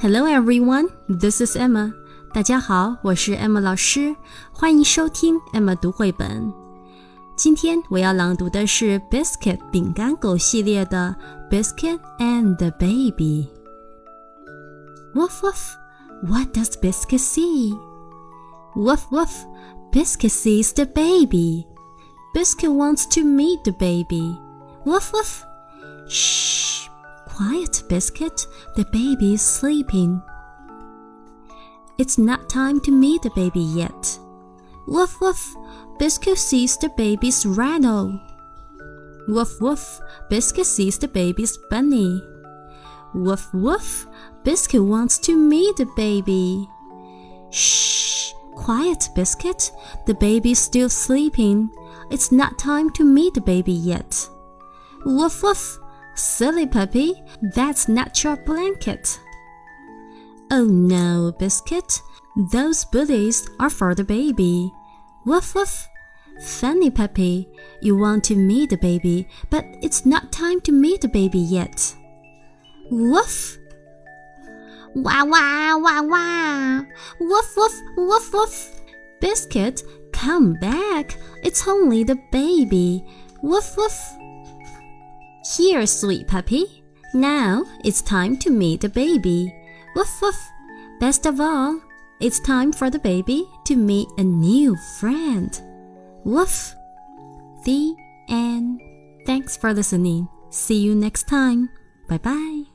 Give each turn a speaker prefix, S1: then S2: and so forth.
S1: Hello everyone, this is Emma. 大家好，我是 Emma 老师，欢迎收听 Emma 读绘本。今天我要朗读的是 Biscuit 饼干狗系列的 Biscuit and the Baby。Woof woof, what does Biscuit see? Woof woof, Biscuit sees the baby. Biscuit wants to meet the baby. Woof woof. Shh, quiet, Biscuit. The baby is sleeping. It's not time to meet the baby yet. Woof woof, Biscuit sees the baby's rattle. Woof woof, Biscuit sees the baby's bunny. Woof woof, Biscuit wants to meet the baby. Shh, quiet, Biscuit. The baby's still sleeping. It's not time to meet the baby yet. Woof woof, silly puppy, that's not your blanket. Oh no, Biscuit, those goodies are for the baby. Woof woof. Funny puppy, you want to meet the baby, but it's not time to meet the baby yet. Woof. Wah wah wah wah. Woof woof woof woof. Biscuit, come back. It's only the baby. Woof woof. Here, sweet puppy. Now it's time to meet the baby. Woof woof. Best of all, it's time for the baby to meet a new friend. Woof. The end. Thanks for listening. See you next time. Bye bye.